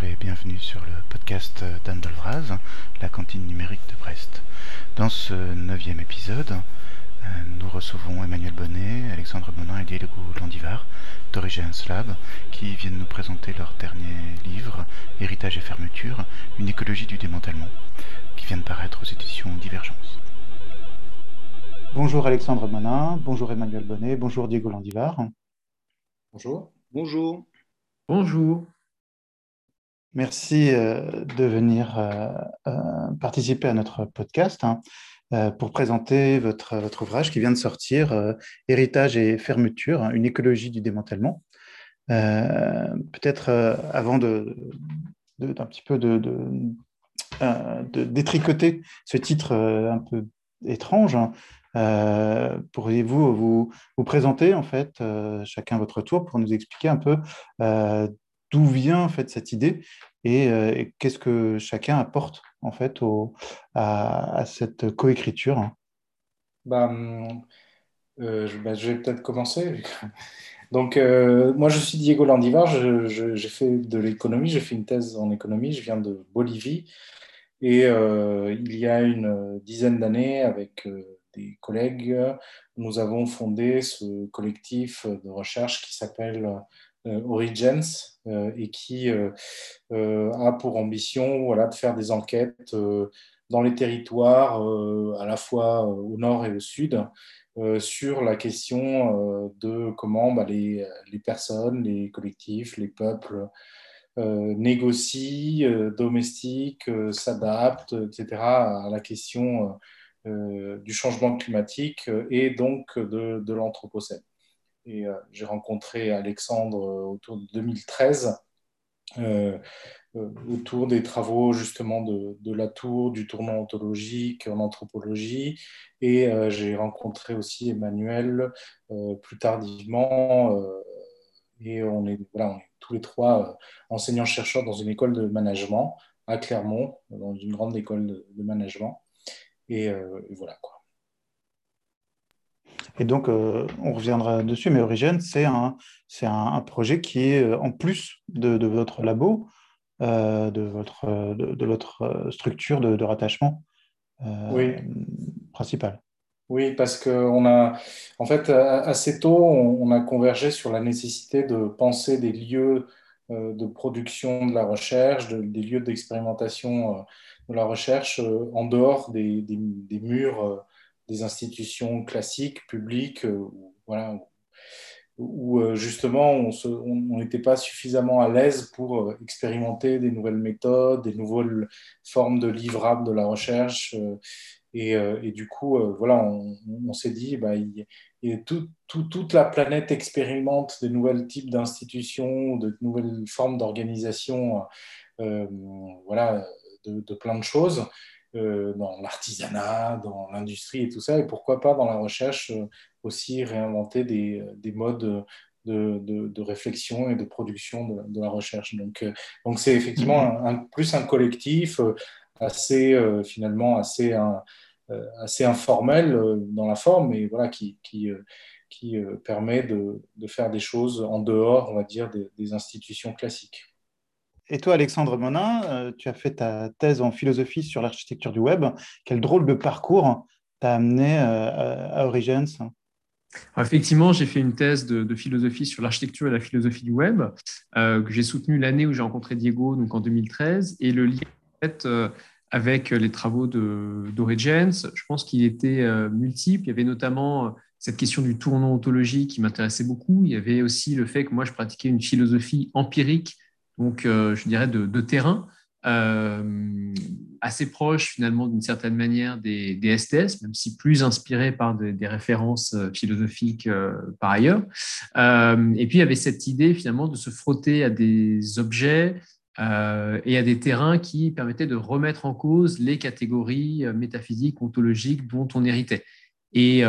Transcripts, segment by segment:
Bonjour et bienvenue sur le podcast d'Anne Dolvraz, la cantine numérique de Brest. Dans ce neuvième épisode, euh, nous recevons Emmanuel Bonnet, Alexandre Monin et Diego Landivar d'Origins Lab qui viennent nous présenter leur dernier livre, Héritage et fermeture, une écologie du démantèlement, qui vient de paraître aux éditions Divergence. Bonjour Alexandre Monin, bonjour Emmanuel Bonnet, bonjour Diego Landivar. Bonjour. Bonjour. Bonjour. Merci euh, de venir euh, euh, participer à notre podcast hein, pour présenter votre, votre, ouvrage qui vient de sortir, Héritage et fermeture, hein, une écologie du démantèlement. Peut-être avant de, d'un petit peu de, de, détricoter ce titre un peu étrange, hein, pourriez-vous vous, vous, présenter en fait chacun votre tour pour nous expliquer un peu d'où vient en fait cette idée euh, et, qu'est-ce que chacun apporte en fait à, cette coécriture? Bah, hum, euh, bah, je, vais peut-être commencer. Donc, euh, moi, je suis Diego Landivar, j'ai fait de l'économie, j'ai fait une thèse en économie, je viens de Bolivie. Et il y a une dizaine d'années, avec des collègues, nous avons fondé ce collectif de recherche qui s'appelle euh, Origins euh, et qui euh, a pour ambition voilà, de faire des enquêtes dans les territoires, à la fois au nord et au sud, sur la question de comment bah, les, les, personnes, les collectifs, les peuples négocient, domestiquent, s'adaptent, etc., à la question du changement climatique et donc de, de l'Anthropocène. Euh, j'ai rencontré Alexandre euh, autour de 2013. Euh, autour des travaux justement de, la tour, du tournant ontologique en anthropologie. Et j'ai rencontré aussi Emmanuel plus tardivement. et on est, voilà, tous les trois enseignants-chercheurs dans une école de management à Clermont, dans une grande école de, management. Et voilà quoi. Et donc, euh, on reviendra dessus, mais Origin, c'est un, un, projet qui est euh, en plus de, votre labo, euh, de, votre, de, votre structure de, rattachement oui. principale. Oui, parce qu'on a, en fait, assez tôt, on, a convergé sur la nécessité de penser des lieux de production de la recherche, des lieux d'expérimentation de la recherche en dehors des, des, des murs des institutions classiques, publiques, euh, où, voilà, où euh, justement on n'était pas suffisamment à l'aise pour euh, expérimenter des nouvelles méthodes, des nouvelles formes de livrables de la recherche. Et, du coup, voilà, on, s'est dit, bah, toute la planète expérimente de nouveaux types d'institutions, de nouvelles formes d'organisation, voilà, de, plein de choses. Euh, dans l'artisanat, dans l'industrie et tout ça, et pourquoi pas dans la recherche euh, aussi réinventer des, des modes de, de, réflexion et de production de, la recherche. Donc, euh, donc c'est effectivement un, plus un collectif assez finalement assez assez informel dans la forme, mais voilà qui qui, qui permet de, de, faire des choses en dehors, on va dire, des institutions classiques. Et toi, Alexandre Monin, euh, tu as fait ta thèse en philosophie sur l'architecture du web. Quel drôle de parcours t'a amené euh, à Origins Effectivement, j'ai fait une thèse de, philosophie sur l'architecture et la philosophie du web euh, que j'ai soutenue l'année où j'ai rencontré Diego, donc en 2013. Et le lien avec les travaux d'Origins, je pense qu'il était multiple. Il y avait notamment cette question du tournant ontologique qui m'intéressait beaucoup. Il y avait aussi le fait que moi, je pratiquais une philosophie empirique donc euh, je dirais de, terrain, euh, assez proche finalement d'une certaine manière des, STS, même si plus inspiré par des, références euh, philosophiques par ailleurs. et puis il y avait cette idée finalement de se frotter à des objets et à des terrains qui permettaient de remettre en cause les catégories métaphysiques, ontologiques dont on héritait. Et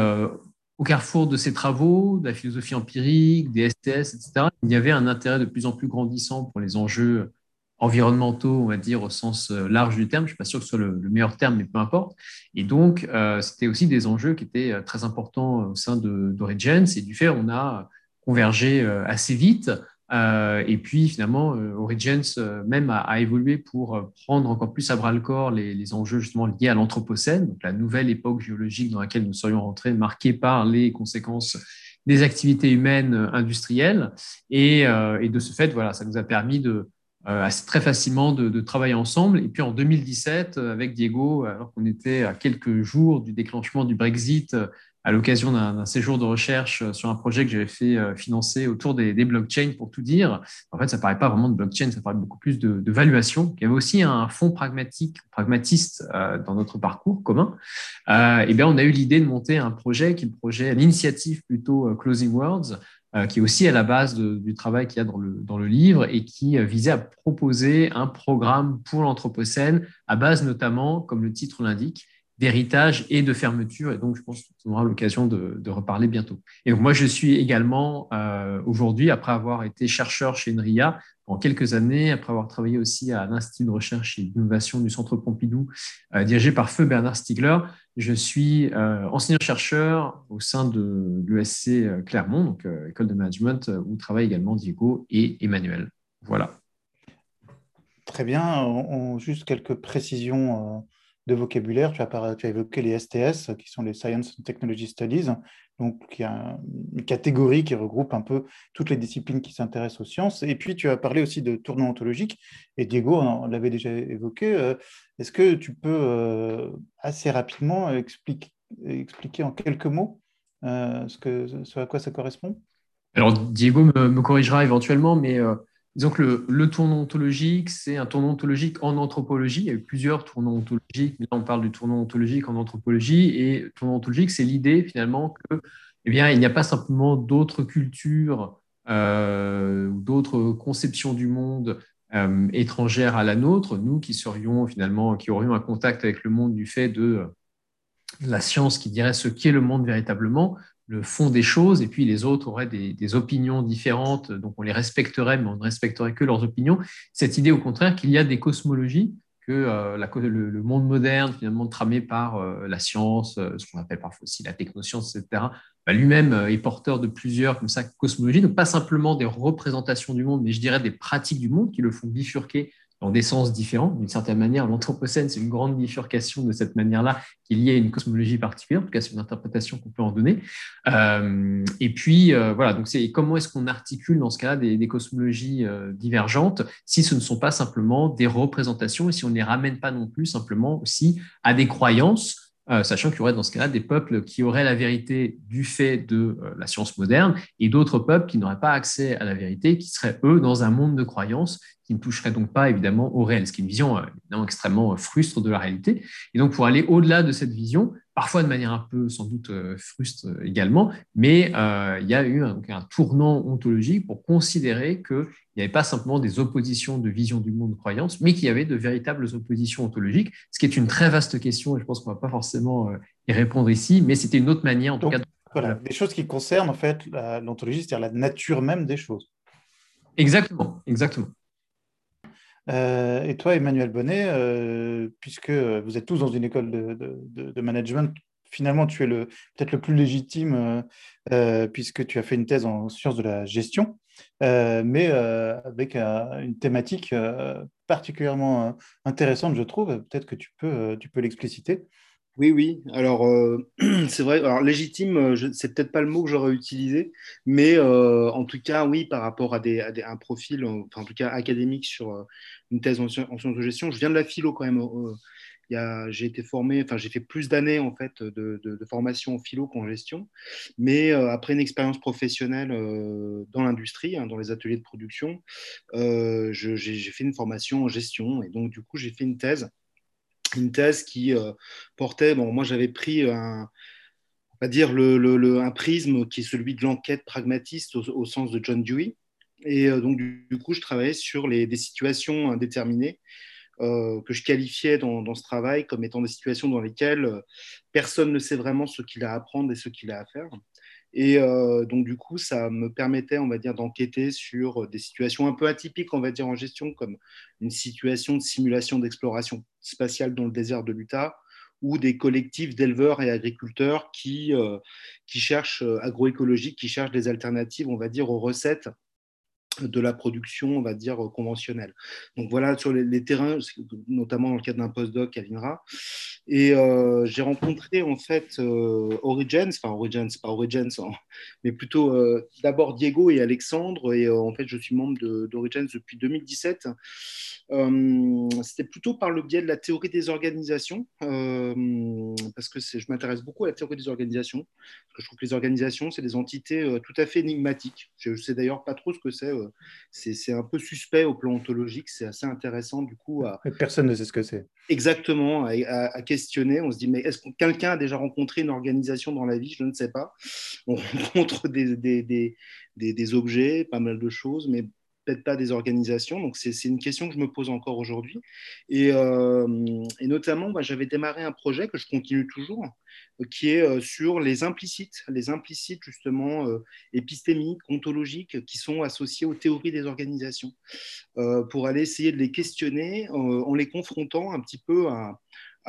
au carrefour de ces travaux, de la philosophie empirique, des STS, etc., il y avait un intérêt de plus en plus grandissant pour les enjeux environnementaux, on va dire, au sens euh, large du terme. Je ne suis pas sûr que ce soit le, meilleur terme, mais peu importe. Et donc, euh, c'était aussi des enjeux qui étaient euh, très importants au sein d'Origins. Et du fait, on a convergé assez vite et puis finalement, Origins même a, évolué pour prendre encore plus à bras le corps les, enjeux justement liés à l'Anthropocène, donc la nouvelle époque géologique dans laquelle nous serions rentrés, marquée par les conséquences des activités humaines industrielles. Et, de ce fait, voilà, ça nous a permis de, euh, assez, très facilement de, travailler ensemble. Et puis en 2017, euh, avec Diego, alors qu'on était à quelques jours du déclenchement du Brexit, euh, à l'occasion d'un séjour de recherche sur un projet que j'avais fait financer autour des, blockchains, pour tout dire, en fait, ça ne paraît pas vraiment de blockchain, ça paraît beaucoup plus de, de valuation. Il y avait aussi un fond pragmatique, pragmatiste dans notre parcours commun. et bien, on a eu l'idée de monter un projet qui est le projet, l'initiative plutôt Closing Words, euh, qui est aussi à la base du travail qu'il y a dans le, dans le livre et qui euh, visait à proposer un programme pour l'Anthropocène à base notamment, comme le titre l'indique, d'héritage et de fermeture. Et donc, je pense qu'on aura l'occasion de, reparler bientôt. Et donc, moi, je suis également euh, aujourd'hui, après avoir été chercheur chez NRIA pendant quelques années, après avoir travaillé aussi à l'Institut de recherche et d'innovation du Centre Pompidou, dirigé par feu Bernard Stiegler, je suis euh, enseignant-chercheur au sein de euh, Clermont, donc euh, école de management, où travaillent également Diego et Emmanuel. Voilà. Très bien. juste quelques précisions de vocabulaire. Tu as, tu as, évoqué les STS, qui sont les Science and Technology Studies donc y a une catégorie qui regroupe un peu toutes les disciplines qui s'intéressent aux sciences. Et puis tu as parlé aussi de tournant ontologique, et Diego l'avait déjà évoqué. Euh, est-ce que tu peux euh, assez rapidement expliquer, expliquer en quelques mots euh, ce à quoi ça correspond? Alors Diego me, corrigera éventuellement, mais Disons que le, tournant ontologique, c'est un tournant ontologique en anthropologie. Il y a eu plusieurs tournants ontologiques, mais là on parle du tournant ontologique en anthropologie. Et tournant ontologique, c'est l'idée finalement que, eh n'y a pas simplement d'autres cultures euh, ou d'autres conceptions du monde euh, étrangères à la nôtre. Nous qui serions finalement, qui aurions un contact avec le monde du fait de la science qui dirait ce qu'est le monde véritablement, le fond des choses, et puis les autres auraient des, opinions différentes, donc on les respecterait, mais on ne respecterait que leurs opinions. Cette idée, au contraire, qu'il y a des cosmologies, que euh, le, monde moderne, finalement tramé par euh, la science, euh, ce qu'on appelle parfois aussi la technoscience, etc., bah, lui-même est porteur de plusieurs comme ça, cosmologies, donc pas simplement des représentations du monde, mais je dirais des pratiques du monde qui le font bifurquer dans des sens différents. D'une certaine manière, l'Anthropocène, c'est une grande bifurcation de cette manière-là, qu'il y ait une cosmologie particulière. En tout cas, c'est une interprétation qu'on peut en donner. Euh, et puis, euh, voilà, donc c'est comment est-ce qu'on articule dans ce cas-là des, cosmologies euh, divergentes si ce ne sont pas simplement des représentations et si on ne les ramène pas non plus simplement aussi à des croyances euh, sachant qu'il y aurait dans ce cas-là des peuples qui auraient la vérité du fait de euh, la science moderne et d'autres peuples qui n'auraient pas accès à la vérité, qui seraient eux dans un monde de croyances qui ne toucherait donc pas évidemment au réel, ce qui est une vision euh, extrêmement frustre de la réalité. Et donc pour aller au-delà de cette vision, parfois de manière un peu sans doute frustre également, mais il y a eu un, un tournant ontologique pour considérer que il n'y avait pas simplement des oppositions de vision du monde de croyance, mais qu'il y avait de véritables oppositions ontologiques, ce qui est une très vaste question et je pense qu'on ne va pas forcément euh, y répondre ici, mais c'était une autre manière en tout cas. Voilà, des choses qui concernent en fait l'ontologie, c'est-à-dire la nature même des choses. Exactement, exactement. Euh, et toi, Emmanuel Bonnet, euh, puisque vous êtes tous dans une école de, management, finalement, tu es peut-être le plus légitime puisque tu as fait une thèse en sciences de la gestion. Euh, mais euh, avec une thématique euh, particulièrement intéressante, je trouve. Peut-être que tu peux, tu peux l'expliciter. Oui, oui. Alors, c'est vrai. Alors, légitime, c'est peut-être pas le mot que j'aurais utilisé, mais en tout cas, oui, par rapport à, des, un profil, enfin, en tout cas académique sur une thèse en, sciences de gestion. Je viens de la philo quand même j'ai été formé, enfin j'ai fait plus d'années en fait de, formation en philo qu'en gestion, mais euh, après une expérience professionnelle euh, dans l'industrie, hein, dans les ateliers de production, euh, j'ai fait une formation en gestion et donc du coup j'ai fait une thèse, une thèse qui portait, bon moi j'avais pris un dire le, un prisme qui est celui de l'enquête pragmatiste au, sens de John Dewey. Et donc, du, coup, je travaillais sur les, des situations indéterminées euh, que je qualifiais dans, ce travail comme étant des situations dans lesquelles euh, personne ne sait vraiment ce qu'il a à apprendre et ce qu'il a à faire. Et euh, donc, du coup, ça me permettait, on va dire, d'enquêter sur des situations un peu atypiques, on va dire, en gestion, comme une situation de simulation d'exploration spatiale dans le désert de l'Utah, ou des collectifs d'éleveurs et agriculteurs qui, qui cherchent, agroécologiques, qui cherchent des alternatives, on va dire, aux recettes de la production, on va dire, conventionnelle. Donc voilà, sur les, terrains, notamment dans le cadre d'un postdoc à l'INRA. Et euh, j'ai rencontré en fait euh, Origins, enfin Origins, pas Origins, hein, mais plutôt euh, d'abord Diego et Alexandre. Et en fait, je suis membre d'Origins depuis 2017. C'était plutôt par le biais de la théorie des organisations, parce que je m'intéresse beaucoup à la théorie des organisations, parce que je trouve que les organisations, c'est des entités tout à fait énigmatiques. Je ne sais d'ailleurs pas trop ce que c'est c'est un peu suspect au plan ontologique. C'est assez intéressant du coup. À... Personne ne sait ce que c'est. Exactement, à, questionner. On se dit, mais est-ce que quelqu'un a déjà rencontré une organisation dans la vie? Je ne sais pas. On rencontre des, des, des, des objets, pas mal de choses, mais peut-être pas des organisations. Donc, c'est une question que je me pose encore aujourd'hui. Et, euh, notamment, j'avais démarré un projet que je continue toujours, euh, qui est euh, sur les implicites, les implicites justement épistémiques, ontologiques, qui sont associés aux théories des organisations, pour aller essayer de les questionner en les confrontant un petit peu à,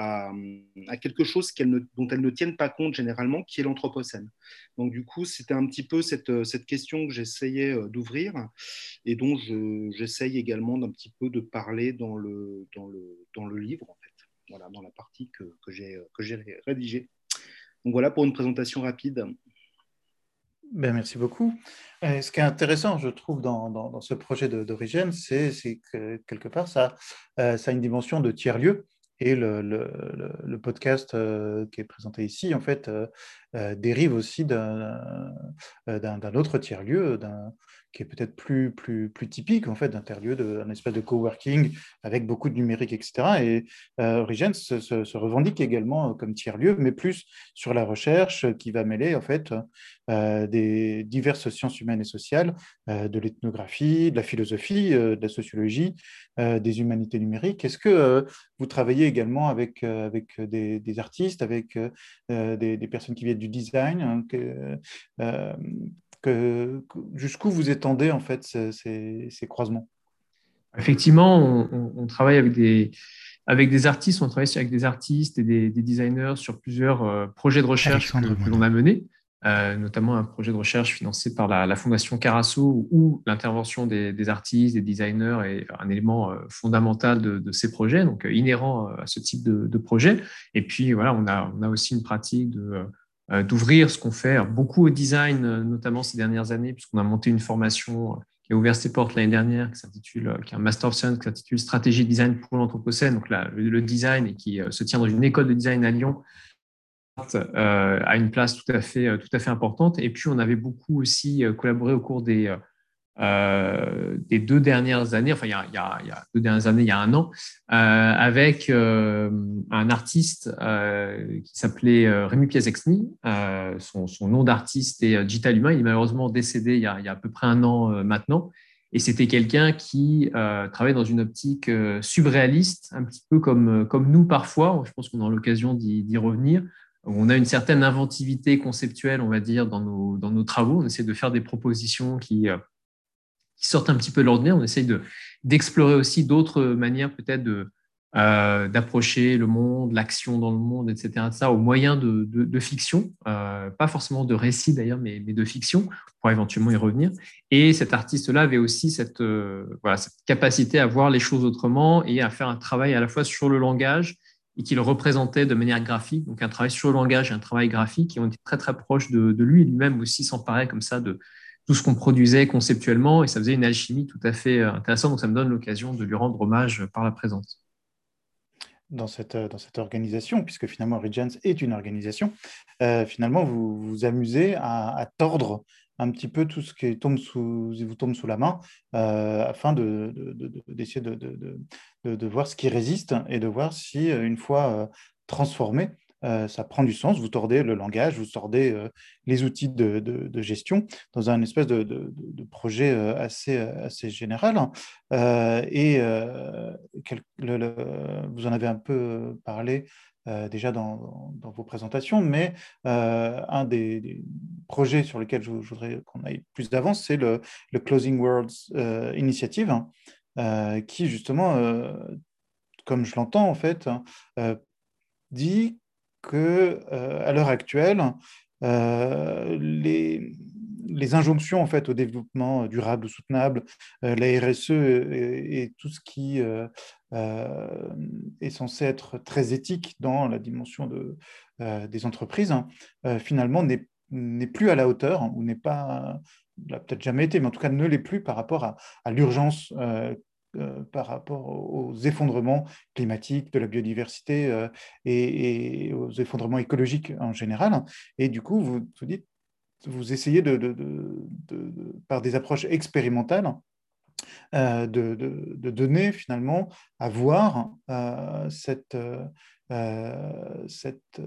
à, quelque chose dont elles ne tiennent pas compte généralement, qui est l'anthropocène. Donc du coup, c'était un petit peu cette, cette question que j'essayais euh, d'ouvrir et dont j'essaye également d'un petit peu de parler dans le, livre, en fait, voilà, dans la partie que, j'ai rédigée. Donc voilà pour une présentation rapide. Ben, merci beaucoup. Euh, ce qui est intéressant, je trouve, dans, ce projet d'origine, c'est que quelque part, ça, euh, ça a une dimension de tiers-lieu. Et le, podcast euh, qui est présenté ici, en fait, euh, dérive aussi d'un autre tiers-lieu, qui est peut-être plus, plus, plus typique en fait d'un tiers-lieu, d'un espèce de coworking avec beaucoup de numérique, etc. Et Origins se, revendique également comme tiers-lieu, mais plus sur la recherche qui va mêler en fait des diverses sciences humaines et sociales, de l'ethnographie, de la philosophie, de la sociologie, des humanités numériques. Est-ce que vous travaillez également avec, avec des, des artistes, avec des, des personnes qui viennent du design hein, que, euh, que, Jusqu'où vous étendez en fait ces, ces, croisements? Effectivement, on, travaille avec des, avec des artistes, on travaille avec des artistes et des, designers sur plusieurs euh, projets de recherche que l'on a menés. Euh, notamment un projet de recherche financé par la, Fondation Carasso, où l'intervention des, artistes, des designers est un élément euh, fondamental de, ces projets, donc euh, inhérent à ce type de, projet. Et puis, voilà, on a, on a aussi une pratique de d'ouvrir ce qu'on fait beaucoup au design, notamment ces dernières années, puisqu'on a monté une formation qui a ouvert ses portes l'année dernière, qui s'intitule, qui est un Master of Science, qui s'intitule Stratégie de design pour l'Anthropocène, donc là, le, design, et qui se tient dans une école de design à Lyon, euh, a une place tout à, fait, euh, tout à fait importante. Et puis, on avait beaucoup aussi euh, collaboré au cours des, des deux dernières années, enfin, il y, a, deux dernières années, il y a un an, avec un artiste qui s'appelait Rémi Piasexny. Son, nom d'artiste est Digital Humain. Il est malheureusement décédé il y a, à peu près un an maintenant. Et c'était quelqu'un qui euh, travaillait dans une optique euh, subréaliste, un petit peu comme, nous parfois. Je pense qu'on a l'occasion d'y revenir, on a une certaine inventivité conceptuelle, on va dire, dans nos, travaux. On essaie de faire des propositions qui, euh, qui sortent un petit peu de l'ordinaire. On essaie d'explorer aussi d'autres manières peut-être de, euh, d'approcher le monde, l'action dans le monde, etc. Ça, au moyen de, de, fiction, euh, pas forcément de récit d'ailleurs, mais, de fiction, pour éventuellement y revenir. Et cet artiste-là avait aussi cette, voilà, cette capacité à voir les choses autrement et à faire un travail à la fois sur le langage et qu'il représentait de manière graphique, donc un travail sur le langage et un travail graphique qui ont été très très proches de, lui. Lui-même aussi s'emparait comme ça de tout ce qu'on produisait conceptuellement et ça faisait une alchimie tout à fait euh, intéressante. Donc ça me donne l'occasion de lui rendre hommage par la présence. Dans cette, dans cette organisation, puisque finalement Regents est une organisation, euh, finalement vous vous amusez à tordre un petit peu tout ce qui tombe sous, vous tombe sous la main euh, afin d'essayer de, voir ce qui résiste et de voir si, euh, une fois euh, ça prend du sens. Vous tordez le langage, vous tordez les outils de, gestion dans un espèce de, projet assez, assez général. et vous en avez un peu parlé euh, déjà dans, vos présentations, mais euh, un des, projets sur lesquels je, voudrais qu'on aille plus d'avance, c'est le, Closing Worlds euh, Initiative, qui justement, comme je l'entends en fait, dit que à l'heure actuelle, les, les injonctions en fait au développement durable, soutenable, la RSE et, tout ce qui est censé être très éthique dans la dimension de, des entreprises, finalement n'est plus à la hauteur ou n'est pas, l'a peut-être jamais été, mais en tout cas ne l'est plus par rapport à l'urgence euh, par rapport aux effondrements climatiques, de la biodiversité euh, et, aux effondrements écologiques en général. Et du coup, vous, dites, vous essayez de, par des approches expérimentales euh, de, donner finalement à voir cette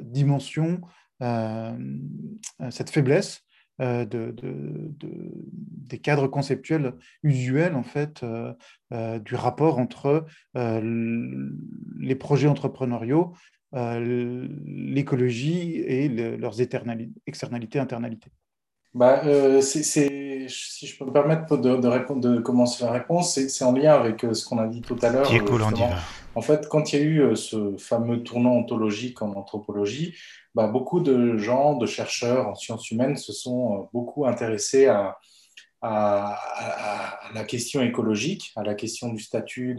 dimension, cette faiblesse euh, de, des cadres conceptuels usuels en fait euh, euh, du rapport entre les projets entrepreneuriaux, l'écologie et leurs externalités, internalités. Bah, si je peux me permettre de, de, de commencer la réponse, c'est en lien avec ce qu'on a dit tout à l'heure. En fait, quand il y a eu ce fameux tournant ontologique en anthropologie, bah, beaucoup de gens, de chercheurs en sciences humaines se sont euh, beaucoup intéressés à, la question écologique, à la question du statut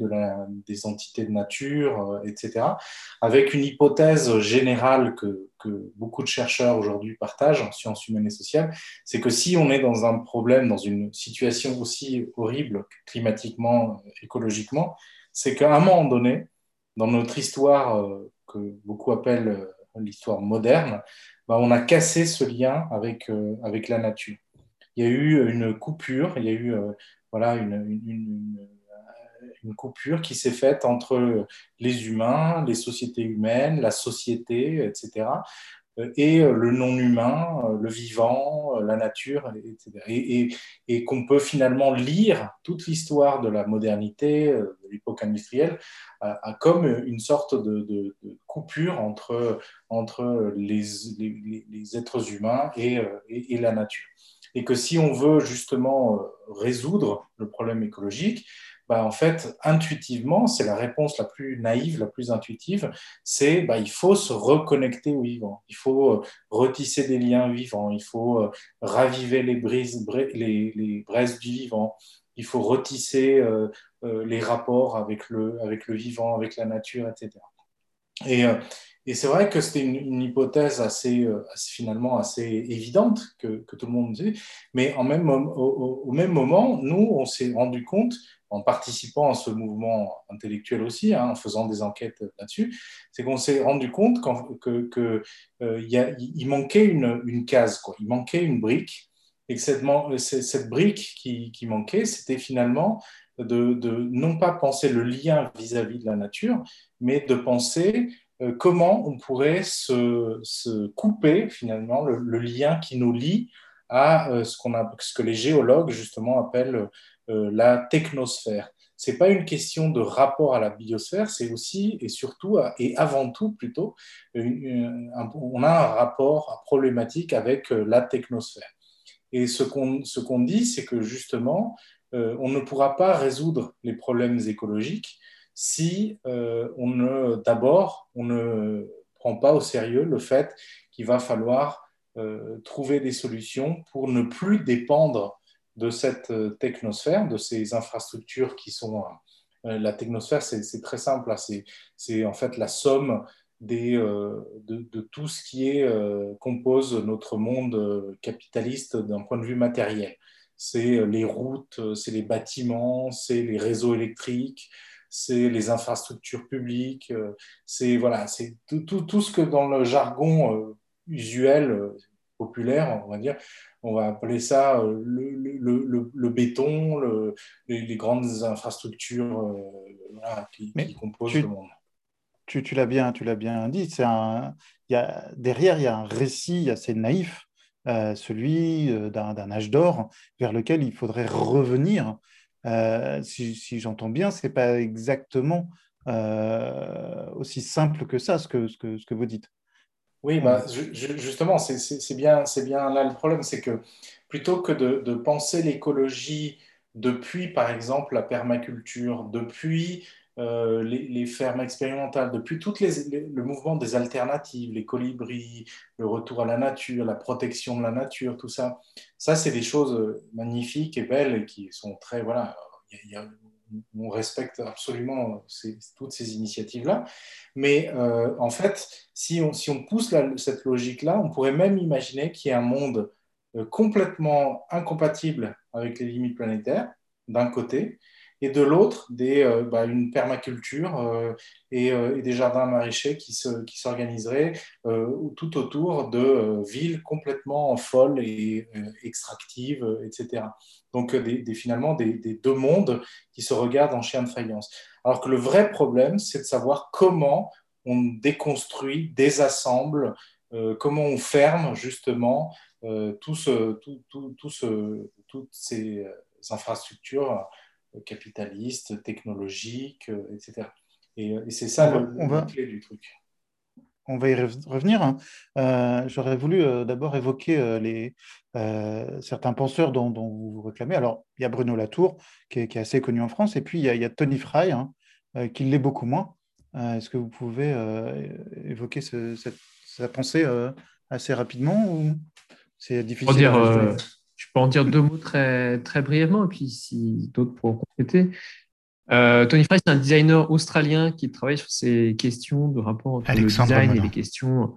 des entités de nature, euh, etc., avec une hypothèse générale que, beaucoup de chercheurs aujourd'hui partagent en sciences humaines et sociales, c'est que si on est dans un problème, dans une situation aussi horrible climatiquement, écologiquement, c'est qu'à un moment donné, dans notre histoire euh, que beaucoup appellent l'histoire moderne, bah, on a cassé ce lien euh, avec la nature. Il y a eu une coupure, il y a eu euh, voilà, une, coupure qui s'est faite entre les humains, les sociétés humaines, la société, etc., euh, et le non-humain, le vivant, la nature, etc. Et, et, qu'on peut finalement lire toute l'histoire de la modernité, de l'époque industrielle, comme une sorte de, coupure entre, entre les, les, êtres humains et, et, la nature. Et que si on veut justement résoudre le problème écologique, bah, en fait, intuitivement, c'est la réponse la plus naïve, la plus intuitive, c'est bah, il faut se reconnecter au vivant, il faut retisser des liens vivants, il faut raviver les, brises, les, braises du vivant, il faut retisser euh, euh, les rapports avec le, avec le vivant, avec la nature, etc. Et, euh, et c'est vrai que c'était une, hypothèse assez, finalement assez évidente que, tout le monde dit, mais au, même moment, nous, on s'est rendu compte, en participant à ce mouvement intellectuel aussi, hein, en faisant des enquêtes là-dessus, c'est qu'on s'est rendu compte qu'il il manquait une, une case, quoi. il manquait une brique et que cette, brique qui, manquait, c'était finalement de, non pas penser le lien vis-à-vis de la nature, mais de penser euh, comment on pourrait se, couper finalement le, lien qui nous lie à euh, ce, qu'on ce que les géologues justement appellent euh, la technosphère. Ce n'est pas une question de rapport à la biosphère, c'est aussi et surtout et avant tout plutôt, on a un rapport problématique avec la technosphère. Et ce qu'on dit, c'est que justement, on ne pourra pas résoudre les problèmes écologiques si euh, on ne, d'abord, on ne prend pas au sérieux le fait qu'il va falloir euh, trouver des solutions pour ne plus dépendre de cette technosphère, de ces infrastructures qui sont... la technosphère, c'est très simple, c'est en fait la somme euh, de, tout ce qui est, euh, compose notre monde euh, capitaliste d'un point de vue matériel. C'est les routes, c'est les bâtiments, c'est les réseaux électriques, c'est les infrastructures publiques, c'est voilà, c'est tout, ce que dans le jargon usuel, populaire, on va dire, on va appeler ça le, béton, les, grandes infrastructures qui, composent le monde tu, l'as bien, tu l'as bien dit. C'est un, y a, derrière, il y a un récit assez naïf, euh, celui euh, d'un âge d'or vers lequel il faudrait revenir. Euh, si, j'entends bien, c'est pas exactement aussi simple que ça, ce que, ce que, ce que vous dites. Oui, bah, justement, c'est bien, bien là le problème, c'est que plutôt que de penser l'écologie depuis, par exemple, la permaculture, depuis les, fermes expérimentales, depuis tout le mouvement des alternatives, les colibris, le retour à la nature, la protection de la nature, tout ça, ça c'est des choses magnifiques et belles et qui sont très, voilà, on respecte absolument toutes ces initiatives-là. Mais euh, en fait, si on, si on pousse cette logique-là, on pourrait même imaginer qu'il y ait un monde euh, complètement incompatible avec les limites planétaires, d'un côté, et de l'autre, euh, bah, une permaculture et, des jardins maraîchers qui s'organiseraient qui tout autour de villes complètement folles et extractives, etc. Donc finalement des, deux mondes qui se regardent en chien de faïence. Alors que le vrai problème, c'est de savoir comment on déconstruit, désassemble, euh, comment on ferme justement euh, tout ce, toutes ces infrastructures capitalistes, technologiques, etc. Et, c'est ça le, clé du truc on va y revenir. Hein. Euh, j'aurais voulu d'abord évoquer les, certains penseurs dont, vous vous réclamez. Alors, il y a Bruno Latour, qui est, assez connu en France, et puis il y a, Tony Fry, hein, euh, qui l'est beaucoup moins. Euh, est-ce que vous pouvez euh, évoquer cette, sa pensée assez rapidement ou c'est difficile dire, Je peux en dire deux mots très, très brièvement, et puis si d'autres pourront compléter. Tony Fry, c'est un designer australien qui travaille sur ces questions de rapport entre le design et les questions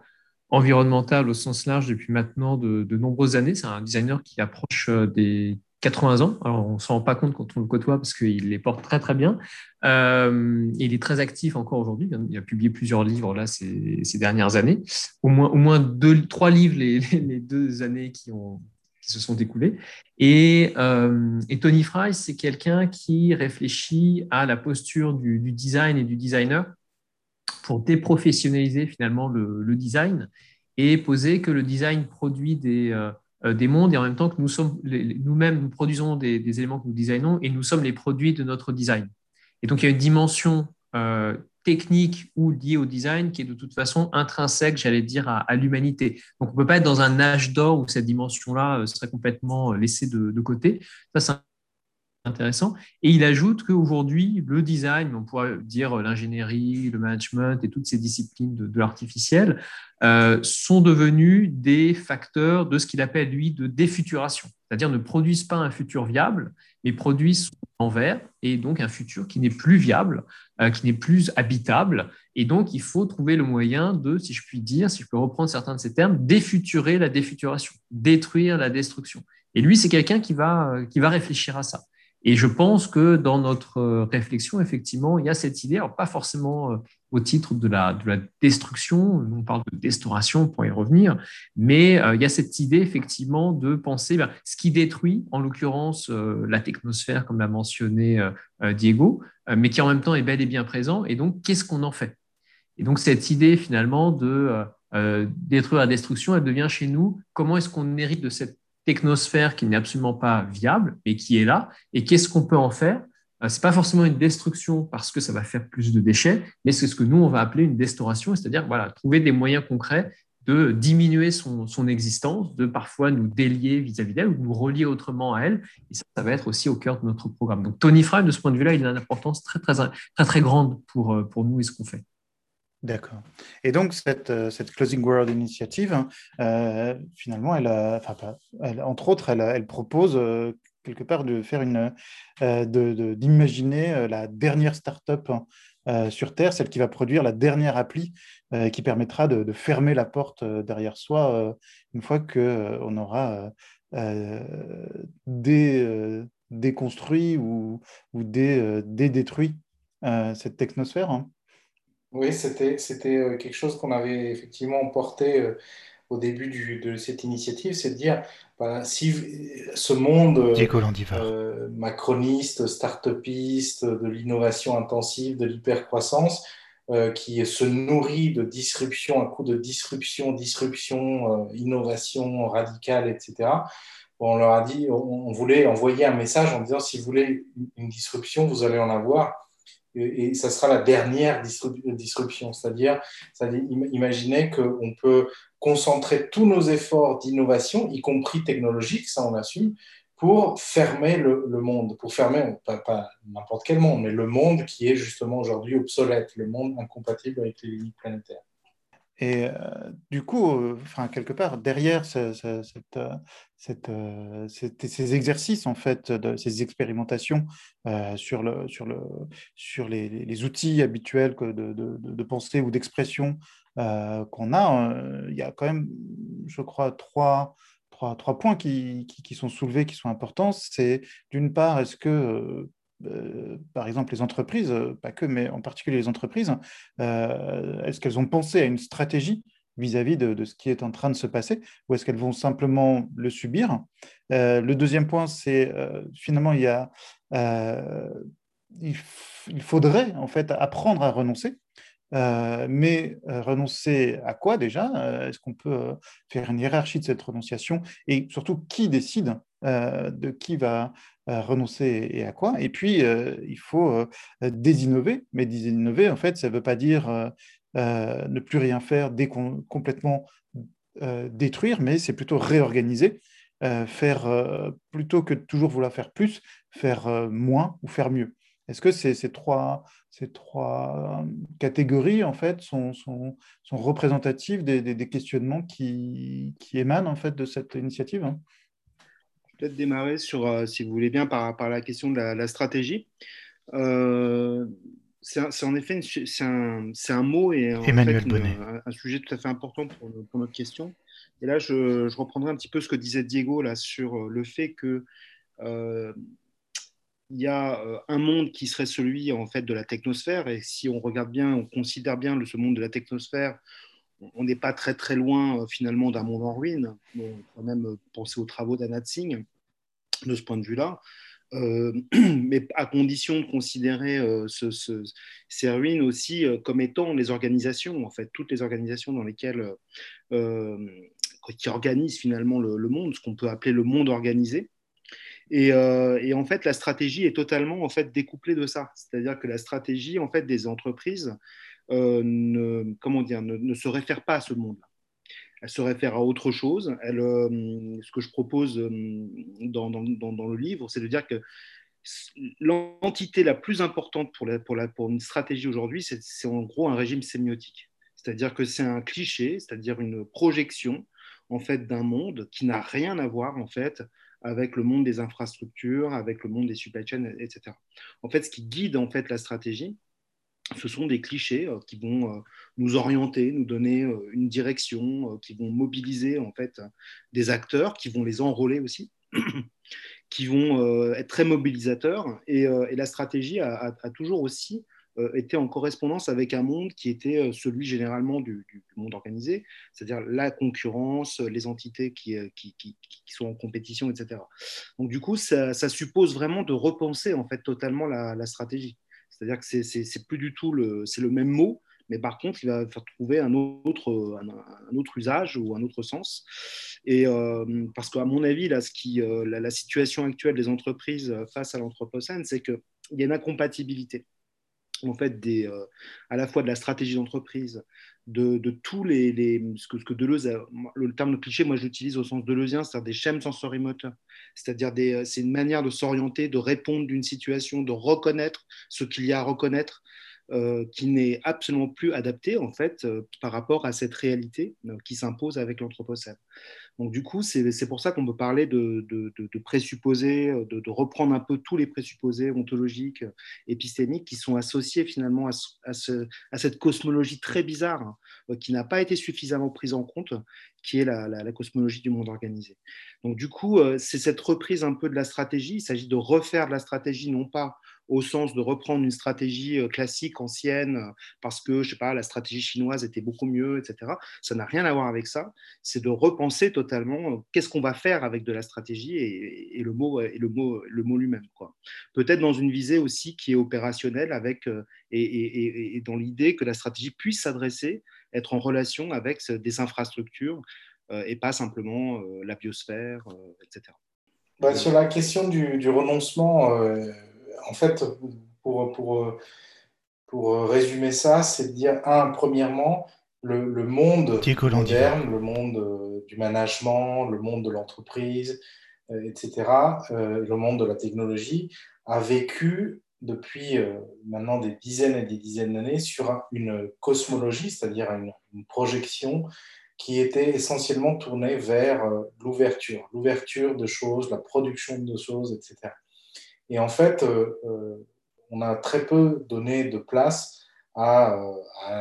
environnementales au sens large depuis maintenant de, de nombreuses années. C'est un designer qui approche des 80 ans. Alors, on ne s'en rend pas compte quand on le côtoie parce qu'il les porte très, très bien. Euh, il est très actif encore aujourd'hui. Il a publié plusieurs livres là ces, dernières années. Au moins, au moins deux, trois livres les, les, deux années qui, ont, se sont découlées. Et, euh, et Tony Fry, c'est quelqu'un qui réfléchit à la posture du, design et du designer pour déprofessionnaliser finalement le, design et poser que le design produit des... Euh, euh, des mondes et en même temps que nous sommes nous-mêmes, nous produisons des, éléments que nous designons et nous sommes les produits de notre design. Et donc, il y a une dimension technique ou liée au design qui est de toute façon intrinsèque, j'allais dire, à, l'humanité. Donc, on ne peut pas être dans un âge d'or où cette dimension-là euh, serait complètement laissée de, de côté. Ça, c'est intéressant. Et il ajoute qu'aujourd'hui, le design, on pourrait dire l'ingénierie, le management et toutes ces disciplines de, l'artificiel euh, sont devenus des facteurs de ce qu'il appelle, lui, de défuturation. C'est-à-dire ne produisent pas un futur viable, mais produisent en verre et donc un futur qui n'est plus viable, euh, qui n'est plus habitable. Et donc, il faut trouver le moyen de, si je puis dire, si je peux reprendre certains de ces termes, défuturer la défuturation, détruire la destruction. Et lui, c'est quelqu'un qui va, euh, qui va réfléchir à ça. Et je pense que dans notre euh, réflexion, effectivement, il y a cette idée, pas forcément euh, au titre de la, de la destruction, on parle de déstauration pour y revenir, mais euh, il y a cette idée, effectivement, de penser ben, ce qui détruit, en l'occurrence, la technosphère, comme l'a mentionné Diego, mais qui en même temps est bel et bien présent, et donc qu'est-ce qu'on en fait? Et donc cette idée, finalement, de détruire la destruction, elle devient chez nous, comment est-ce qu'on hérite de cette technosphère qui n'est absolument pas viable, mais qui est là. Et qu'est-ce qu'on peut en faire? Euh, Ce n'est pas forcément une destruction parce que ça va faire plus de déchets, mais c'est ce que nous, on va appeler une déstauration, c'est-à-dire voilà, trouver des moyens concrets de diminuer son, son existence, de parfois nous délier vis-à-vis d'elle ou nous relier autrement à elle. Et ça, ça va être aussi au cœur de notre programme. Donc Tony Fry, de ce point de vue-là, il a une importance très, très, très, très grande pour, euh, pour nous et ce qu'on fait. D'accord. Et donc, cette, euh, Closing World Initiative, euh, finalement, elle, entre autres, elle, propose euh, quelque part de d'imaginer la dernière start-up hein, sur Terre, celle qui va produire la dernière appli qui permettra de, fermer la porte derrière soi une fois qu'on aura déconstruit ou, ou détruit cette technosphère. Hein. Oui, c'était euh, quelque chose qu'on avait effectivement porté euh, au début de cette initiative, c'est de dire bah, si ce monde euh, macroniste, start-upiste, de l'innovation intensive, de l'hypercroissance, qui se nourrit de disruption, un coup de disruption, disruption, innovation radicale, etc. on leur a dit, on, voulait envoyer un message en disant si vous voulez une disruption, vous allez en avoir et, ça sera la dernière disruption. C'est-à-dire, imaginez qu'on peut concentrer tous nos efforts d'innovation, y compris technologiques, ça on assume, pour fermer le, monde, pour fermer, pas, n'importe quel monde, mais le monde qui est justement aujourd'hui obsolète, le monde incompatible avec les limites planétaires. Et euh, du coup, euh, enfin, quelque part, derrière euh, ces exercices, en fait, ces expérimentations sur, le, sur, le, sur les, outils habituels de, de, pensée ou d'expression qu'on a, il y a quand même, je crois, trois, trois, trois points qui, qui, sont soulevés, qui sont importants. C'est d'une part, est-ce que euh, par exemple les entreprises, euh, pas que, mais en particulier les entreprises, euh, est-ce qu'elles ont pensé à une stratégie vis-à-vis de, ce qui est en train de se passer, ou est-ce qu'elles vont simplement le subir? Le deuxième point, c'est finalement, il, faudrait en fait apprendre à renoncer. mais renoncer à quoi déjà? Est-ce qu'on peut faire une hiérarchie de cette renonciation? Et surtout, qui décide de qui va renoncer et à quoi. Et puis, euh, il faut euh, désinnover. Mais désinnover, en fait, ça ne veut pas dire euh, ne plus rien faire, complètement détruire, mais c'est plutôt réorganiser. faire plutôt que de toujours vouloir faire plus, faire moins ou faire mieux. Est-ce que ces, trois, ces trois catégories en fait sont, sont, représentatives des, questionnements qui, qui, émanent en fait de cette initiative hein? Peut-être démarrer sur, euh, si vous voulez bien, par, par la question de la, stratégie. Euh, c'est en effet c'est un, un, mot et en fait, un, sujet tout à fait important pour, pour notre question. Et là, je, je, reprendrai un petit peu ce que disait Diego là, sur euh, le fait que il y a un monde qui serait celui en fait de la technosphère. Et si on regarde bien, on considère bien ce monde de la technosphère, on n'est pas très très loin euh, finalement d'un monde en ruine. On peut même euh, penser aux travaux d'Anat Singh de ce point de vue-là. Euh, mais à condition de considérer ces ruines aussi comme étant les organisations, en fait, toutes les organisations dans lesquelles qui organisent finalement le, monde, ce qu'on peut appeler le monde organisé. Et, et, en fait, la stratégie est totalement en fait découplée de ça. C'est-à-dire que la stratégie en fait des entreprises, euh, ne, comment dire, ne, se réfère pas à ce monde-là. Elle se réfère à autre chose. Elle, euh, ce que je propose euh, dans, dans, dans, le livre, c'est de dire que l'entité la plus importante pour, la, pour, la, pour une stratégie aujourd'hui, c'est en gros un régime sémiotique. C'est-à-dire que c'est un cliché, c'est-à-dire une projection en fait d'un monde qui n'a rien à voir en fait avec le monde des infrastructures, avec le monde des supply chains, etc. En fait, ce qui guide en fait la stratégie, ce sont des clichés euh, qui vont euh, nous orienter, nous donner euh, une direction, qui vont mobiliser en fait des acteurs, qui vont les enrôler aussi, qui vont être très mobilisateurs. Et, la stratégie a, toujours aussi été en correspondance avec un monde qui était celui généralement du, monde organisé, c'est-à-dire la concurrence, les entités qui, sont en compétition, etc. Donc du coup, ça, suppose vraiment de repenser en fait totalement la stratégie. C'est-à-dire que c'est plus du tout le, le même mot, mais par contre, il va trouver un autre, un, autre usage ou un autre sens. Et euh, parce qu'à mon avis, là, ce qui, euh, la, situation actuelle des entreprises face à l'anthropocène, c'est qu'il y a une incompatibilité en fait euh, à la fois de la stratégie d'entreprise, de, tous les, les ce, que, ce que Deleuze, le terme de cliché, moi j'utilise au sens deleuzien, c'est-à-dire des schèmes sensorimoteurs, c'est-à-dire euh, c'est une manière de s'orienter, de répondre d'une situation, de reconnaître ce qu'il y a à reconnaître, euh, qui n'est absolument plus adapté en fait par rapport à cette réalité qui s'impose avec l'anthropocène. Donc du coup, c'est pour ça qu'on peut parler de, présupposés, de, reprendre un peu tous les présupposés ontologiques, épistémiques qui sont associés finalement à, cette cosmologie très bizarre hein, qui n'a pas été suffisamment prise en compte, qui est la, la, cosmologie du monde organisé. Donc du coup, euh, c'est cette reprise un peu de la stratégie. Il s'agit de refaire de la stratégie, non pas au sens de reprendre une stratégie euh, classique, ancienne, euh, parce que, je sais pas, la stratégie chinoise était beaucoup mieux, etc. Ça n'a rien à voir avec ça. C'est de repenser totalement euh, qu'est-ce qu'on va faire avec de la stratégie et, le mot, et le mot, le mot lui-même. Peut-être dans une visée aussi qui est opérationnelle avec, et, dans l'idée que la stratégie puisse s'adresser, être en relation avec des infrastructures et pas simplement la biosphère, etc. Bah, sur la question du renoncement, en fait, pour, pour, pour résumer ça, c'est de dire, un, premièrement, le, le monde moderne, le monde euh, du management, le monde de l'entreprise, etc., le monde de la technologie, a vécu depuis maintenant des dizaines et des dizaines d'années sur une cosmologie, c'est-à-dire une, projection qui était essentiellement tournée vers l'ouverture, l'ouverture de choses, la production de choses, etc. Et en fait, on a très peu donné de place à,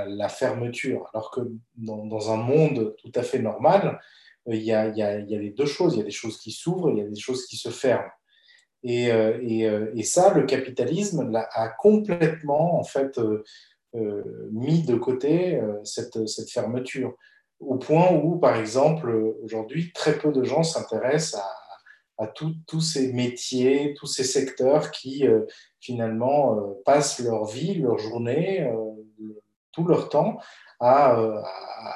la fermeture, alors que dans, un monde tout à fait normal, il y, a, les deux choses. Il y a des choses qui s'ouvrent, il y a des choses qui se ferment. Et, euh, euh, ça, le capitalisme a complètement en fait euh, mis de côté cette, fermeture, au point où, par exemple, aujourd'hui, très peu de gens s'intéressent à, à tous ces métiers, tous ces secteurs qui finalement passent leur vie, leur journée, tout leur temps à,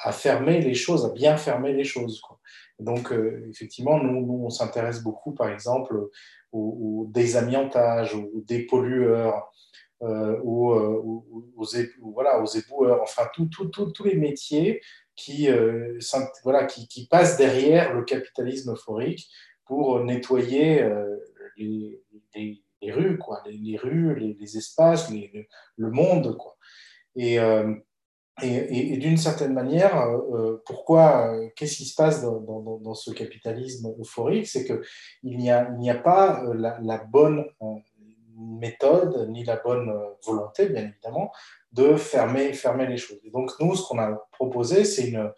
à, fermer les choses, à bien fermer les choses. Donc, effectivement, nous, on s'intéresse beaucoup, par exemple, aux, désamiantages, aux dépollueurs, euh, aux, aux, voilà, aux éboueurs, enfin tous les métiers qui, euh, voilà, qui, qui, passent derrière le capitalisme euphorique pour nettoyer euh, les, rues, quoi, les, rues, les, espaces, le monde. Quoi. Et, et, d'une certaine manière, euh, euh, pourquoi, euh, qu'est-ce qui se passe dans, ce capitalisme euphorique? C'est qu'il n'y a, a, pas la, bonne méthode ni la bonne volonté, bien évidemment, de fermer, fermer les choses. Et donc, nous, ce qu'on a proposé, c'est une,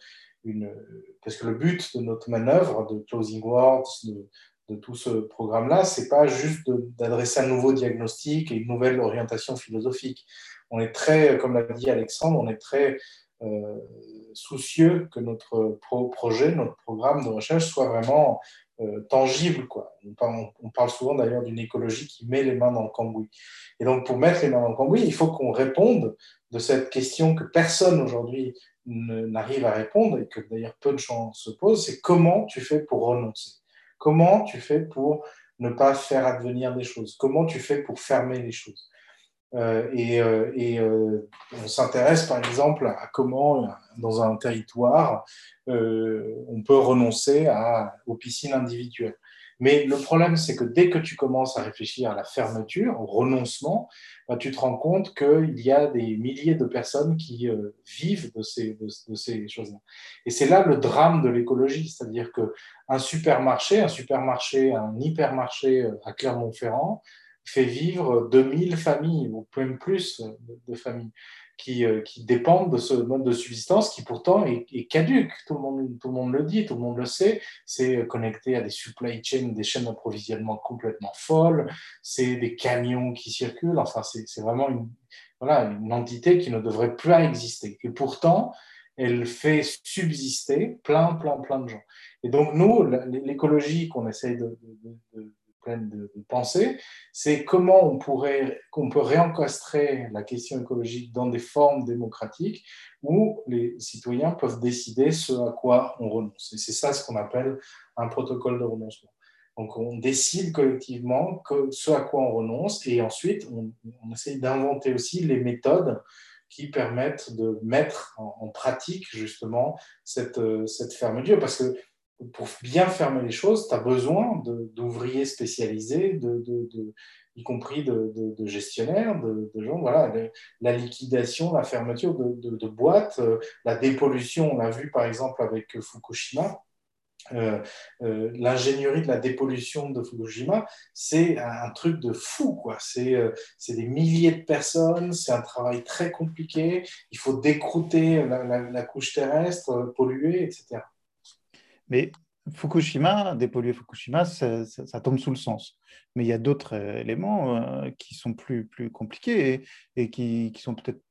Parce que le but de notre manœuvre, de Closing Words, de, tout ce programme-là, c'est pas juste d'adresser un nouveau diagnostic et une nouvelle orientation philosophique on est très, comme l'a dit Alexandre, on est très euh, soucieux que notre projet, notre programme de recherche soit vraiment euh, tangible. Quoi. On, parle, souvent d'ailleurs d'une écologie qui met les mains dans le cambouis. Et donc pour mettre les mains dans le cambouis, il faut qu'on réponde de cette question que personne aujourd'hui n'arrive à répondre et que d'ailleurs peu de gens se posent, c'est comment tu fais pour renoncer? Comment tu fais pour ne pas faire advenir des choses? Comment tu fais pour fermer les choses? Euh, et, euh, euh, on s'intéresse par exemple à comment, dans un territoire, on peut renoncer à, aux piscines individuelles. Mais le problème, c'est que dès que tu commences à réfléchir à la fermeture, au renoncement, bah, tu te rends compte qu'il y a des milliers de personnes qui vivent de ces, choses-là. Et c'est là le drame de l'écologie, c'est-à-dire qu'un supermarché, un supermarché, un hypermarché à Clermont-Ferrand, fait vivre 2000 familles, ou même plus de, familles, qui, euh, qui, dépendent de ce mode de subsistance qui pourtant est, caduque. Tout le, monde, tout le monde le dit, tout le monde le sait. C'est connecté à des supply chains, des chaînes d'approvisionnement complètement folles. C'est des camions qui circulent. Enfin, c'est vraiment une, voilà, une entité qui ne devrait plus exister. Et pourtant, elle fait subsister plein, plein, plein de gens. Et donc, nous, l'écologie qu'on essaye de pleine de, pensée, c'est comment on pourrait, qu'on peut réencastrer la question écologique dans des formes démocratiques où les citoyens peuvent décider ce à quoi on renonce. Et c'est ça ce qu'on appelle un protocole de renoncement. Donc on décide collectivement ce à quoi on renonce et ensuite on, on essaye d'inventer aussi les méthodes qui permettent de mettre en, pratique justement cette, cette fermeture. Parce que pour bien fermer les choses, tu as besoin d'ouvriers spécialisés, y compris de, gestionnaires, de, gens. Voilà, la liquidation, la fermeture de, boîtes, euh, la dépollution, on l'a vu par exemple avec Fukushima. Euh, euh, l'ingénierie de la dépollution de Fukushima, c'est un truc de fou. quoi. C'est des milliers de personnes, c'est un travail très compliqué. Il faut décrouter la, la couche terrestre, polluer, etc. Mais Fukushima, dépolluer Fukushima, ça, tombe sous le sens. Mais il y a d'autres euh, éléments euh, qui sont plus, compliqués et, qui, qui sont peut-être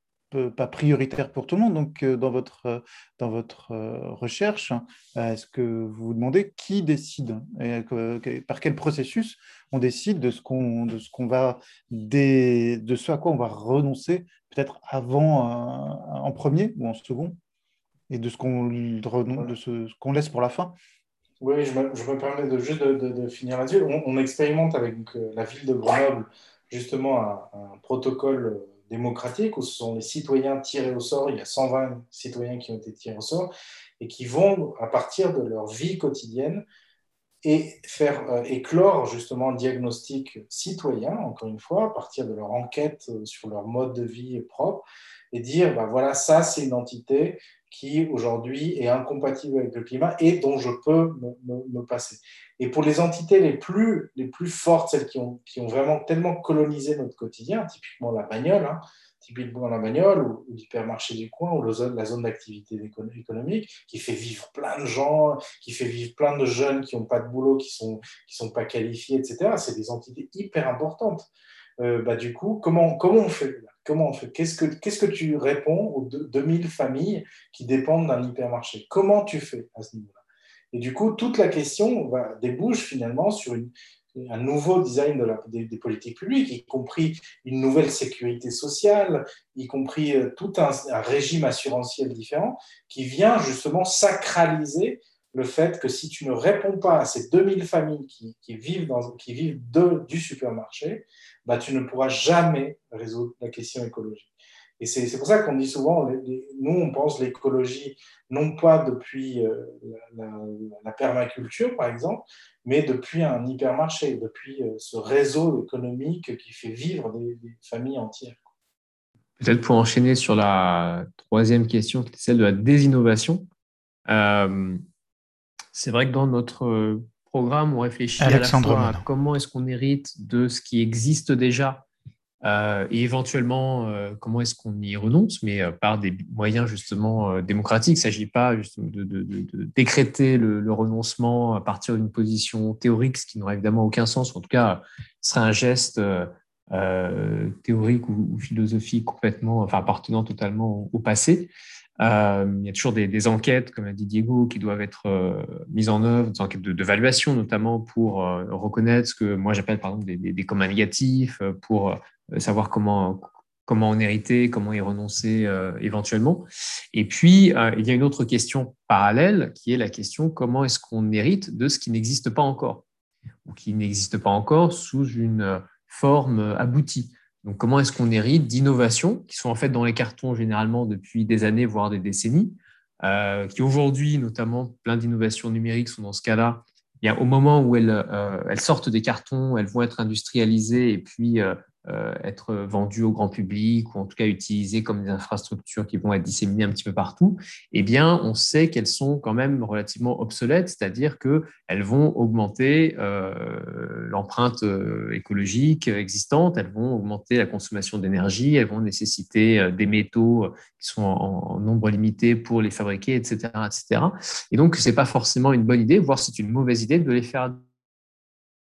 pas prioritaires pour tout le monde. Donc, euh, dans votre, dans votre recherche, est-ce que vous vous demandez qui décide et Par quel processus on décide de ce qu'on, de ce qu'on va, de ce à quoi on va renoncer, peut-être avant, en premier ou en second? Et de ce qu'on de ce, qu'on laisse pour la fin. Oui, je me, permets de, juste de, finir là-dessus. On, expérimente avec euh, la ville de Grenoble justement un, protocole euh, démocratique où ce sont les citoyens tirés au sort. Il y a 120 citoyens qui ont été tirés au sort et qui vont, à partir de leur vie quotidienne, et faire éclore justement un diagnostic citoyen, encore une fois, à partir de leur enquête sur leur mode de vie propre, et dire, bah, voilà, ça c'est une entité qui aujourd'hui est incompatible avec le climat et dont je peux me, passer. Et pour les entités les plus, les plus fortes, celles qui ont, qui ont vraiment tellement colonisé notre quotidien, typiquement la bagnole, hein, typiquement la bagnole ou, l'hypermarché du coin ou la zone d'activité économique, qui fait vivre plein de gens, qui fait vivre plein de jeunes qui n'ont pas de boulot, qui ne sont, qui sont pas qualifiés, etc. C'est des entités hyper importantes. Euh, bah, du coup, comment, comment on fait Comment on fait? Qu'est-ce que qu'est-ce que tu réponds aux 2000 familles qui dépendent d'un hypermarché? Comment tu fais à ce niveau-là? Et du coup, toute la question débouche finalement sur un nouveau design de des, politiques publiques, y compris une nouvelle sécurité sociale, y compris euh, tout un, régime assurantiel différent, qui vient justement sacraliser le fait que si tu ne réponds pas à ces 2000 familles qui, vivent, qui vivent de, du supermarché, bah, tu ne pourras jamais résoudre la question écologique. Et c'est pour ça qu'on dit souvent, nous, on pense l'écologie, non pas depuis euh, la, permaculture, par exemple, mais depuis un hypermarché, depuis euh, ce réseau économique qui fait vivre des, familles entières. Peut-être pour enchaîner sur la troisième question, qui est celle de la désinnovation. Euh, c'est vrai que dans notre programme, on réfléchit à la fois à comment est-ce qu'on hérite de ce qui existe déjà euh, et éventuellement euh, comment est-ce qu'on y renonce, mais euh, par des moyens justement démocratiques. Il ne s'agit pas de, décréter le, renoncement à partir d'une position théorique, ce qui n'aurait évidemment aucun sens, en tout cas, ce serait un geste théorique ou, philosophique complètement, enfin appartenant totalement au passé. Euh, il y a toujours des, enquêtes, comme a dit Diego, qui doivent être euh, mises en œuvre, des enquêtes d'évaluation notamment pour euh, reconnaître ce que moi j'appelle par exemple des, des, communs négatifs, pour savoir comment, comment en hériter, comment y renoncer éventuellement. Et puis, il y a une autre question parallèle qui est la question comment est-ce qu'on hérite de ce qui n'existe pas encore ou qui n'existe pas encore sous une forme aboutie. Donc, comment est-ce qu'on hérite d'innovations qui sont en fait dans les cartons généralement depuis des années, voire des décennies, euh, qui aujourd'hui, notamment, plein d'innovations numériques sont dans ce cas-là. Il y a au moment où elles, euh, sortent des cartons, elles vont être industrialisées et puis euh, être vendues au grand public ou en tout cas utilisées comme des infrastructures qui vont être disséminées un petit peu partout, eh bien, on sait qu'elles sont quand même relativement obsolètes, c'est-à-dire qu'elles vont augmenter euh, l'empreinte euh, écologique existante, elles vont augmenter la consommation d'énergie, elles vont nécessiter des métaux qui sont en, nombre limité pour les fabriquer, etc. etc. Et donc, ce n'est pas forcément une bonne idée, voire c'est une mauvaise idée de les faire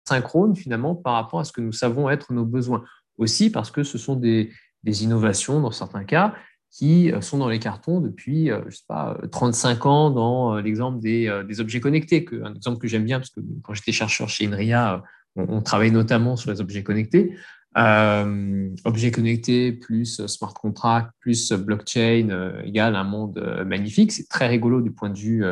synchrone finalement par rapport à ce que nous savons être nos besoins aussi parce que ce sont des, innovations dans certains cas qui euh, sont dans les cartons depuis, euh, je sais pas, 35 ans dans euh, l'exemple des, objets connectés, un exemple que j'aime bien parce que quand j'étais chercheur chez INRIA, on, travaille notamment sur les objets connectés. objets connectés plus smart contract plus blockchain égale un monde magnifique. C'est très rigolo du point de vue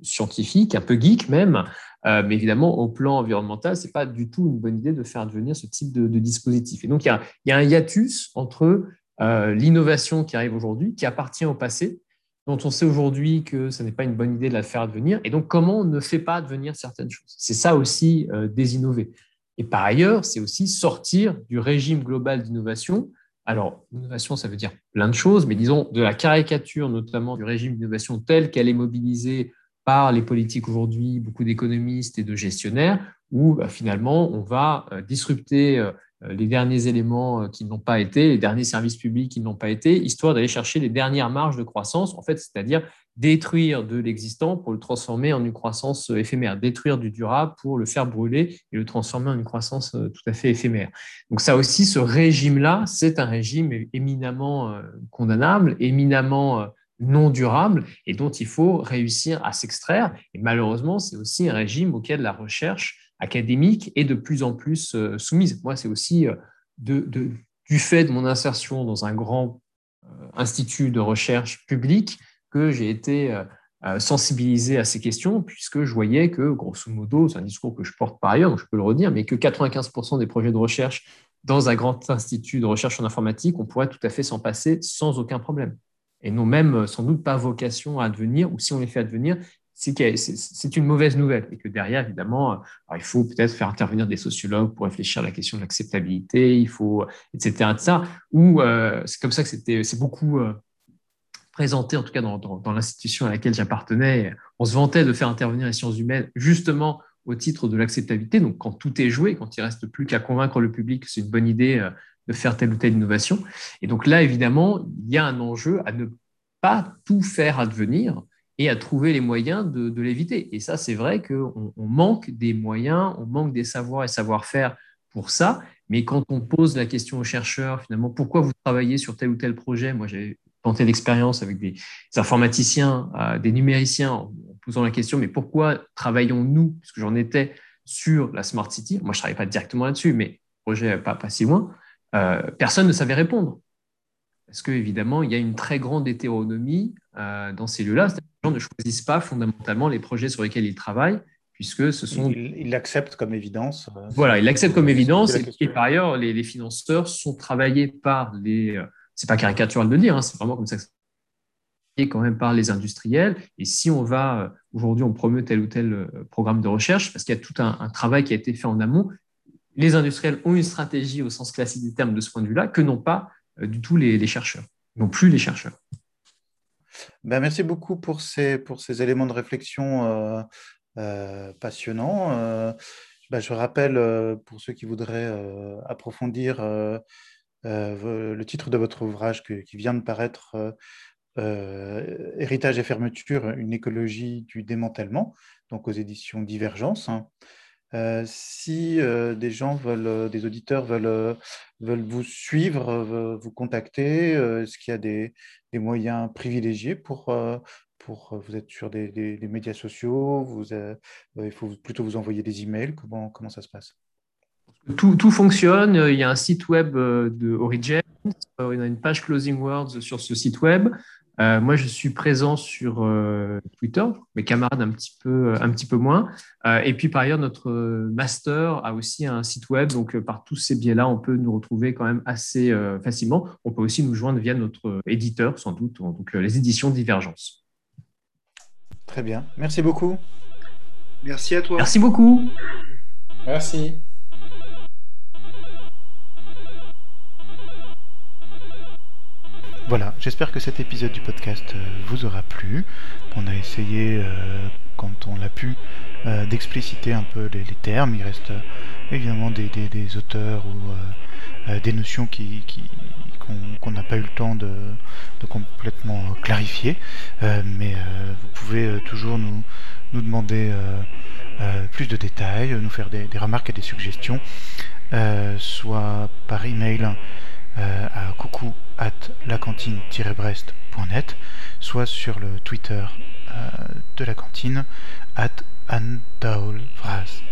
scientifique, un peu geek même, euh, mais évidemment, au plan environnemental, ce n'est pas du tout une bonne idée de faire devenir ce type de, dispositif. Et donc, il y, a, un hiatus entre euh, l'innovation qui arrive aujourd'hui, qui appartient au passé, dont on sait aujourd'hui que ce n'est pas une bonne idée de la faire devenir, et donc comment on ne fait pas devenir certaines choses? C'est ça aussi euh, désinnover. Et par ailleurs, c'est aussi sortir du régime global d'innovation. Alors, innovation, ça veut dire plein de choses, mais disons de la caricature notamment du régime d'innovation tel qu'elle est mobilisée par les politiques aujourd'hui, beaucoup d'économistes et de gestionnaires, où bah, finalement on va euh, disrupter euh, les derniers éléments euh, qui n'ont pas été, les derniers services publics qui n'ont pas été, histoire d'aller chercher les dernières marges de croissance, en fait, c'est-à-dire détruire de l'existant pour le transformer en une croissance éphémère, détruire du durable pour le faire brûler et le transformer en une croissance tout à fait éphémère. Donc ça aussi, ce régime-là, c'est un régime éminemment condamnable, éminemment non durable et dont il faut réussir à s'extraire. Et malheureusement, c'est aussi un régime auquel la recherche académique est de plus en plus euh, soumise. Moi, c'est aussi euh, du fait de mon insertion dans un grand euh, institut de recherche public que j'ai été sensibilisé à ces questions, puisque je voyais que, grosso modo, c'est un discours que je porte par ailleurs, donc je peux le redire, mais que 95% des projets de recherche dans un grand institut de recherche en informatique, on pourrait tout à fait s'en passer sans aucun problème et n'ont même euh, sans doute pas vocation à advenir, ou si on les fait advenir, c'est une mauvaise nouvelle et que derrière, évidemment, il faut peut-être faire intervenir des sociologues pour réfléchir à la question de l'acceptabilité, il faut, etc., etc. Ou euh, c'est comme ça que c'est beaucoup euh, présenté, en tout cas dans, l'institution à laquelle j'appartenais. On se vantait de faire intervenir les sciences humaines justement au titre de l'acceptabilité. Donc, quand tout est joué, quand il reste plus qu'à convaincre le public que c'est une bonne idée euh, de faire telle ou telle innovation. Et donc là, évidemment, il y a un enjeu à ne pas tout faire advenir et à trouver les moyens de, l'éviter. Et ça, c'est vrai qu'on on manque des moyens, on manque des savoirs et savoir-faire pour ça. Mais quand on pose la question aux chercheurs, finalement, pourquoi vous travaillez sur tel ou tel projet? Moi, j'ai tenté l'expérience avec des, informaticiens, euh, des numériciens, en, posant la question, mais pourquoi travaillons-nous, puisque j'en étais sur la Smart City Moi, je ne travaille pas directement là-dessus, mais projet pas, pas si loin. Euh, personne ne savait répondre. Parce qu'évidemment, il y a une très grande hétéronomie euh, dans ces lieux-là gens ne choisissent pas fondamentalement les projets sur lesquels ils travaillent, puisque ce sont... Ils l'acceptent comme évidence. Euh, voilà, ils l'acceptent comme évidence, et, par ailleurs, les, financeurs sont travaillés par les... C'est pas caricatural de dire, hein, c'est vraiment comme ça que c'est quand même par les industriels. Et si on va, aujourd'hui, on promeut tel ou tel programme de recherche, parce qu'il y a tout un, travail qui a été fait en amont, les industriels ont une stratégie au sens classique du terme de ce point de vue-là, que n'ont pas du tout les, chercheurs, non plus les chercheurs. Ben, merci beaucoup pour ces, pour ces éléments de réflexion euh, euh, passionnants. Euh, ben, je rappelle, pour ceux qui voudraient approfondir le titre de votre ouvrage qui vient de paraître, Héritage et fermeture, une écologie du démantèlement, donc aux éditions Divergence. Hein. si des gens veulent, des auditeurs veulent, veulent vous suivre, vous contacter, est-ce qu'il y a des, moyens privilégiés pour, euh, pour euh, vous êtes sur des, médias sociaux, vous, euh, il faut plutôt vous envoyer des emails. Comment, comment ça se passe? Tout, fonctionne. Il y a un site web de Origin. Il y a une page Closing Words sur ce site web. Euh, moi, je suis présent sur euh, Twitter, mes camarades un petit peu, un petit peu moins. Euh, et puis, par ailleurs, notre master a aussi un site web. Donc, par tous ces biais-là, on peut nous retrouver quand même assez facilement. On peut aussi nous joindre via notre éditeur, sans doute, donc les éditions Divergence. Très bien. Merci beaucoup. Merci à toi. Merci beaucoup. Merci. Voilà, j'espère que cet épisode du podcast euh, vous aura plu. On a essayé, euh, quand on l'a pu, euh, d'expliciter un peu les, termes. Il reste évidemment des, auteurs ou des notions qui, qu'on n'a pas eu le temps de, complètement clarifier. mais vous pouvez toujours nous, nous demander plus de détails, nous faire des, remarques et des suggestions, soit par email euh, à coucou at lacantine-brest.net, soit sur le Twitter euh, de la cantine at andaulvraz.